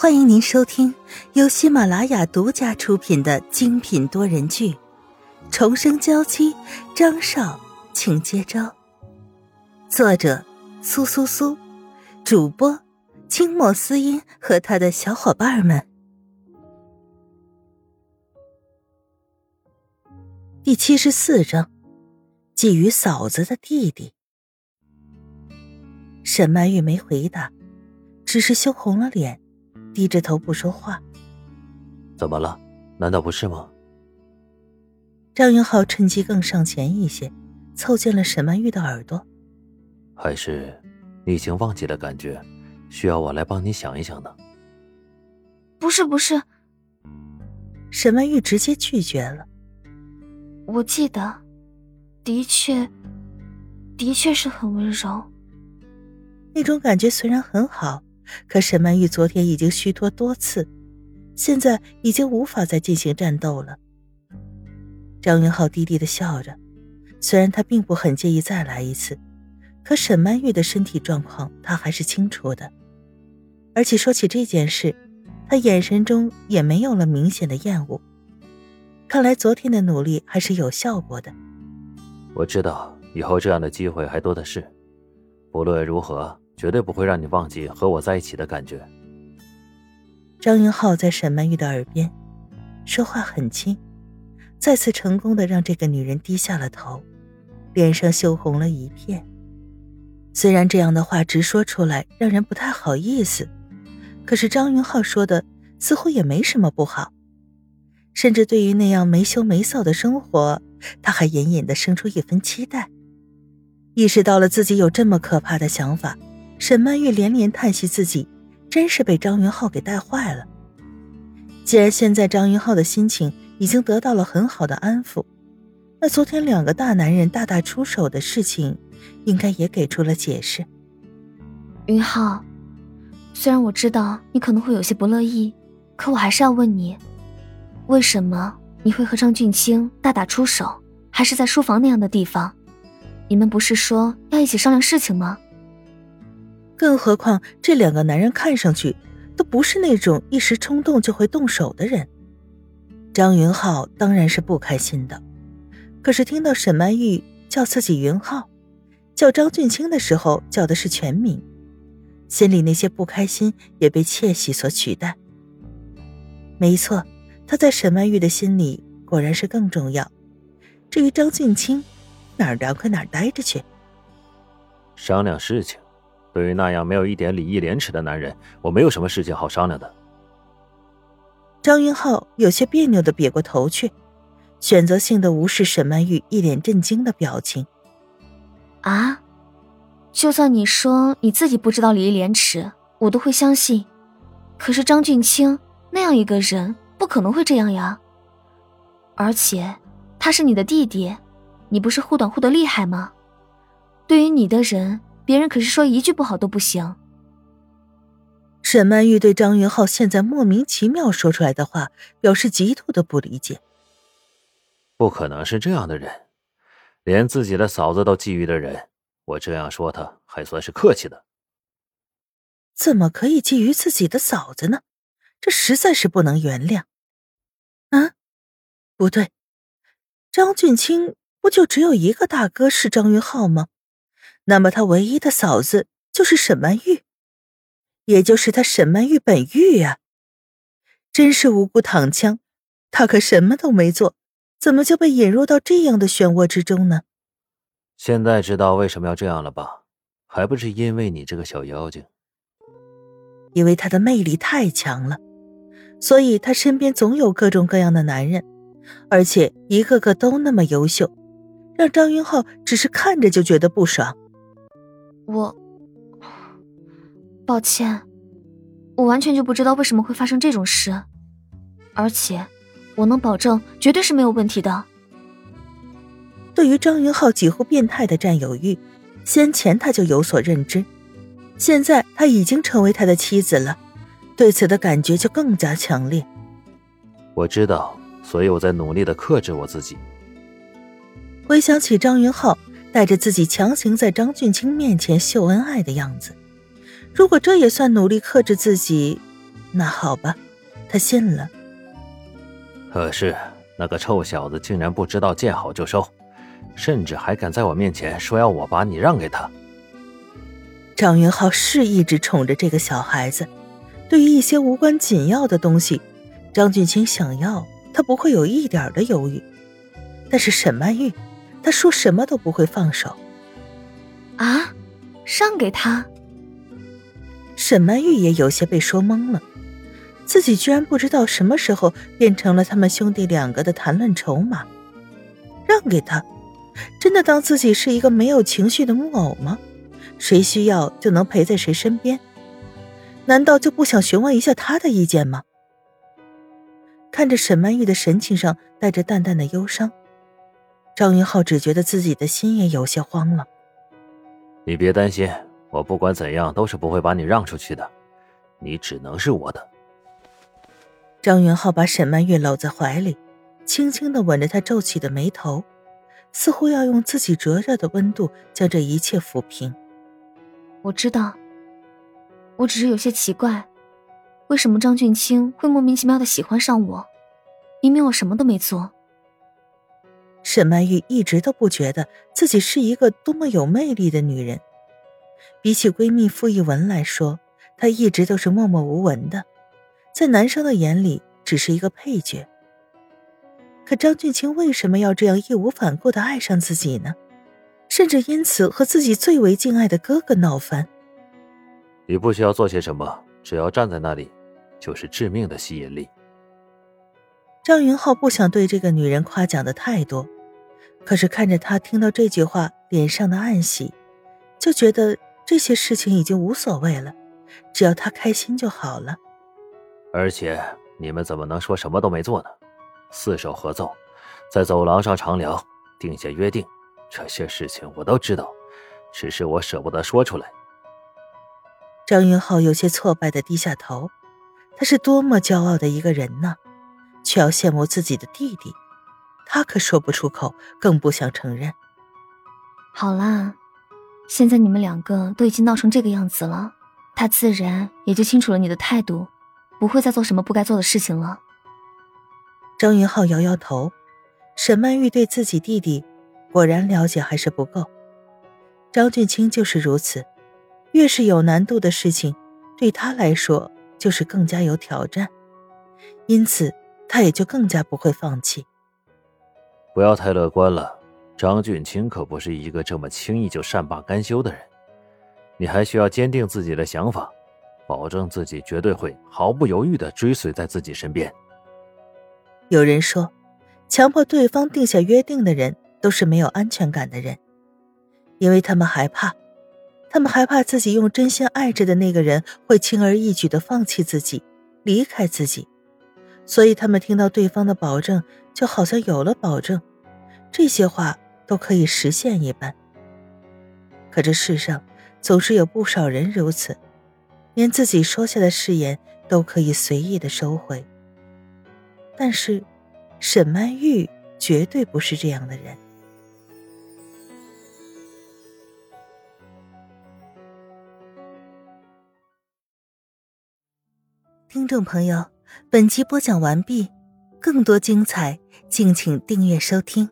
欢迎您收听由喜马拉雅独家出品的精品多人剧《重生娇妻》，张少，请接招。作者：苏苏苏，主播：清末思音和他的小伙伴们。第七十四章，觊觎嫂子的弟弟。沈曼玉没回答，只是羞红了脸。低着头不说话，怎么了？难道不是吗？张云浩趁机更上前一些，凑近了沈曼玉的耳朵。还是你已经忘记了感觉，需要我来帮你想一想呢？不是不是，沈曼玉直接拒绝了。我记得，的确，的确是很温柔。那种感觉虽然很好。可沈曼玉昨天已经虚脱多次，现在已经无法再进行战斗了。张云浩低低的笑着，虽然他并不很介意再来一次，可沈曼玉的身体状况他还是清楚的。而且说起这件事，他眼神中也没有了明显的厌恶。看来昨天的努力还是有效果的。我知道以后这样的机会还多的是，不论如何。绝对不会让你忘记和我在一起的感觉。张云浩在沈曼玉的耳边说话很轻，再次成功的让这个女人低下了头，脸上羞红了一片。虽然这样的话直说出来让人不太好意思，可是张云浩说的似乎也没什么不好，甚至对于那样没羞没臊的生活，他还隐隐的生出一份期待。意识到了自己有这么可怕的想法。沈曼玉连连叹息，自己真是被张云浩给带坏了。既然现在张云浩的心情已经得到了很好的安抚，那昨天两个大男人大打出手的事情，应该也给出了解释。云浩，虽然我知道你可能会有些不乐意，可我还是要问你，为什么你会和张俊清大打出手，还是在书房那样的地方？你们不是说要一起商量事情吗？更何况，这两个男人看上去都不是那种一时冲动就会动手的人。张云浩当然是不开心的，可是听到沈曼玉叫自己云浩，叫张俊清的时候叫的是全名，心里那些不开心也被窃喜所取代。没错，他在沈曼玉的心里果然是更重要。至于张俊清，哪儿凉快哪儿待着去。商量事情。对于那样没有一点礼义廉耻的男人，我没有什么事情好商量的。张云浩有些别扭的别过头去，选择性的无视沈曼玉一脸震惊的表情。啊，就算你说你自己不知道礼义廉耻，我都会相信。可是张俊清那样一个人，不可能会这样呀。而且他是你的弟弟，你不是护短护的厉害吗？对于你的人。别人可是说一句不好都不行。沈曼玉对张云浩现在莫名其妙说出来的话表示极度的不理解。不可能是这样的人，连自己的嫂子都觊觎的人，我这样说他还算是客气的。怎么可以觊觎自己的嫂子呢？这实在是不能原谅。啊，不对，张俊清不就只有一个大哥是张云浩吗？那么他唯一的嫂子就是沈曼玉，也就是他沈曼玉本玉呀！真是无辜躺枪，他可什么都没做，怎么就被引入到这样的漩涡之中呢？现在知道为什么要这样了吧？还不是因为你这个小妖精？因为他的魅力太强了，所以他身边总有各种各样的男人，而且一个个都那么优秀，让张云浩只是看着就觉得不爽。我，抱歉，我完全就不知道为什么会发生这种事，而且我能保证绝对是没有问题的。对于张云浩几乎变态的占有欲，先前他就有所认知，现在他已经成为他的妻子了，对此的感觉就更加强烈。我知道，所以我在努力的克制我自己。回想起张云浩。带着自己强行在张俊清面前秀恩爱的样子，如果这也算努力克制自己，那好吧，他信了。可是那个臭小子竟然不知道见好就收，甚至还敢在我面前说要我把你让给他。张云浩是一直宠着这个小孩子，对于一些无关紧要的东西，张俊清想要，他不会有一点的犹豫。但是沈曼玉，他说什么都不会放手。啊，让给他？沈曼玉也有些被说懵了，自己居然不知道什么时候变成了他们兄弟两个的谈论筹码。让给他，真的当自己是一个没有情绪的木偶吗？谁需要就能陪在谁身边？难道就不想询问一下他的意见吗？看着沈曼玉的神情上带着淡淡的忧伤，张云浩只觉得自己的心也有些慌了。你别担心，我不管怎样都是不会把你让出去的，你只能是我的。张云浩把沈曼玉搂在怀里，轻轻的吻着她皱起的眉头，似乎要用自己灼热的温度将这一切抚平。我知道，我只是有些奇怪，为什么张俊清会莫名其妙的喜欢上我？明明我什么都没做。沈曼玉一直都不觉得自己是一个多么有魅力的女人，比起闺蜜傅一文来说，她一直都是默默无闻的，在男生的眼里只是一个配角。可张俊清为什么要这样义无反顾的爱上自己呢？甚至因此和自己最为敬爱的哥哥闹翻。你不需要做些什么，只要站在那里，就是致命的吸引力。张云浩不想对这个女人夸奖的太多，可是看着她听到这句话脸上的暗喜，就觉得这些事情已经无所谓了，只要她开心就好了。而且你们怎么能说什么都没做呢？四手合奏，在走廊上长聊，定下约定。这些事情我都知道，只是我舍不得说出来。张云浩有些挫败的低下头，他是多么骄傲的一个人呢，却要羡慕自己的弟弟，他可说不出口，更不想承认。好啦，现在你们两个都已经闹成这个样子了，他自然也就清楚了你的态度，不会再做什么不该做的事情了。张云浩摇摇头，沈曼玉对自己弟弟。果然了解还是不够，张俊清就是如此，越是有难度的事情，对他来说就是更加有挑战，因此他也就更加不会放弃。不要太乐观了，张俊清可不是一个这么轻易就善罢甘休的人，你还需要坚定自己的想法，保证自己绝对会毫不犹豫的追随在自己身边。有人说，强迫对方定下约定的人。都是没有安全感的人，因为他们害怕，他们害怕自己用真心爱着的那个人会轻而易举的放弃自己，离开自己，所以他们听到对方的保证，就好像有了保证，这些话都可以实现一般。可这世上总是有不少人如此，连自己说下的誓言都可以随意的收回。但是，沈曼玉绝对不是这样的人。听众朋友，本集播讲完毕，更多精彩，敬请订阅收听。